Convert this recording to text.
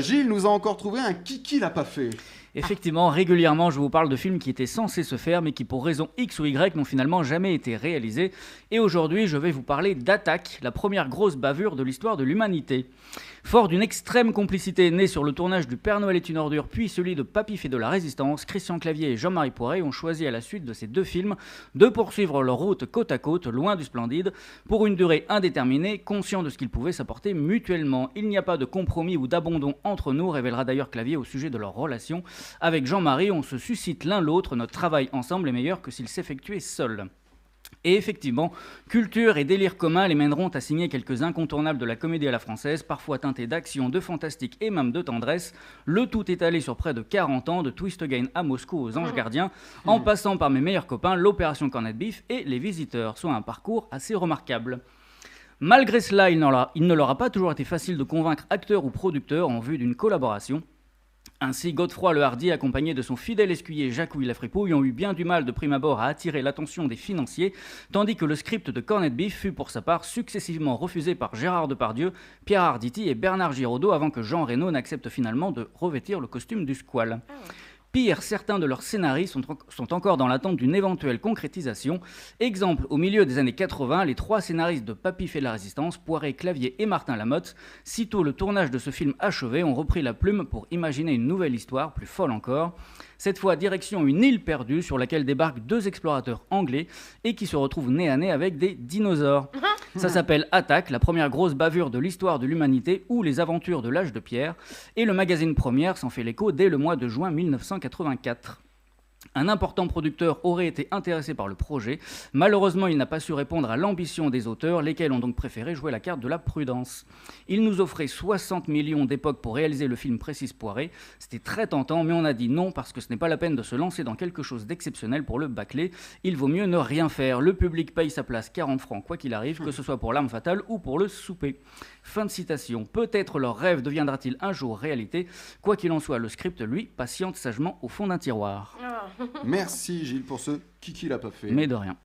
Gilles nous a encore trouvé un kiki l'a pas fait. Effectivement, régulièrement, je vous parle de films qui étaient censés se faire, mais qui pour raison X ou Y n'ont finalement jamais été réalisés. Et aujourd'hui, je vais vous parler d'Attaque, la première grosse bavure de l'histoire de l'humanité. Fort d'une extrême complicité née sur le tournage du Père Noël est une ordure, puis celui de Papy fait de la résistance, Christian Clavier et Jean-Marie Poiret ont choisi à la suite de ces deux films de poursuivre leur route côte à côte, loin du splendide, pour une durée indéterminée, conscient de ce qu'ils pouvaient s'apporter mutuellement. Il n'y a pas de compromis ou d'abandon entre nous, révélera d'ailleurs Clavier au sujet de leur relation. Avec Jean-Marie, on se suscite l'un l'autre, notre travail ensemble est meilleur que s'il s'effectuait seul. Et effectivement, culture et délire commun les mèneront à signer quelques incontournables de la comédie à la française, parfois teintés d'action, de fantastique et même de tendresse. Le tout étalé sur près de 40 ans, de Twist Again à Moscou aux Anges Gardiens, en passant par mes meilleurs copains, l'opération Cornet Beef et les visiteurs, soit un parcours assez remarquable. Malgré cela, il ne leur a pas toujours été facile de convaincre acteurs ou producteurs en vue d'une collaboration. Ainsi, Godefroy le Hardy, accompagné de son fidèle escuyer Louis Lafripouille, ont eu bien du mal de prime abord à attirer l'attention des financiers, tandis que le script de Cornet Beef fut pour sa part successivement refusé par Gérard Depardieu, Pierre Arditi et Bernard Giraudot avant que Jean Reno n'accepte finalement de revêtir le costume du squal. Pire, certains de leurs scénarios sont, encore dans l'attente d'une éventuelle concrétisation. Exemple, au milieu des années 80, les trois scénaristes de Papy fait la résistance, Poiré, Clavier et Martin Lamotte, sitôt le tournage de ce film achevé, ont repris la plume pour imaginer une nouvelle histoire, plus folle encore. Cette fois, direction une île perdue sur laquelle débarquent deux explorateurs anglais et qui se retrouvent nez à nez avec des dinosaures. Ça s'appelle Attaque, la première grosse bavure de l'histoire de l'humanité ou les aventures de l'âge de pierre. Et le magazine Première s'en fait l'écho dès le mois de juin 1984. Un important producteur aurait été intéressé par le projet. Malheureusement, il n'a pas su répondre à l'ambition des auteurs, lesquels ont donc préféré jouer la carte de la prudence. Il nous offrait 60 millions d'époque pour réaliser le film Précise Poiré. C'était très tentant, mais on a dit non parce que ce n'est pas la peine de se lancer dans quelque chose d'exceptionnel pour le bâcler. Il vaut mieux ne rien faire. Le public paye sa place 40 francs quoi qu'il arrive, que ce soit pour l'arme fatale ou pour le souper. Fin de citation. Peut-être leur rêve deviendra-t-il un jour réalité. Quoi qu'il en soit, le script, lui, patiente sagement au fond d'un tiroir. Merci Gilles pour ce kiki l'a pas fait. Mais de rien.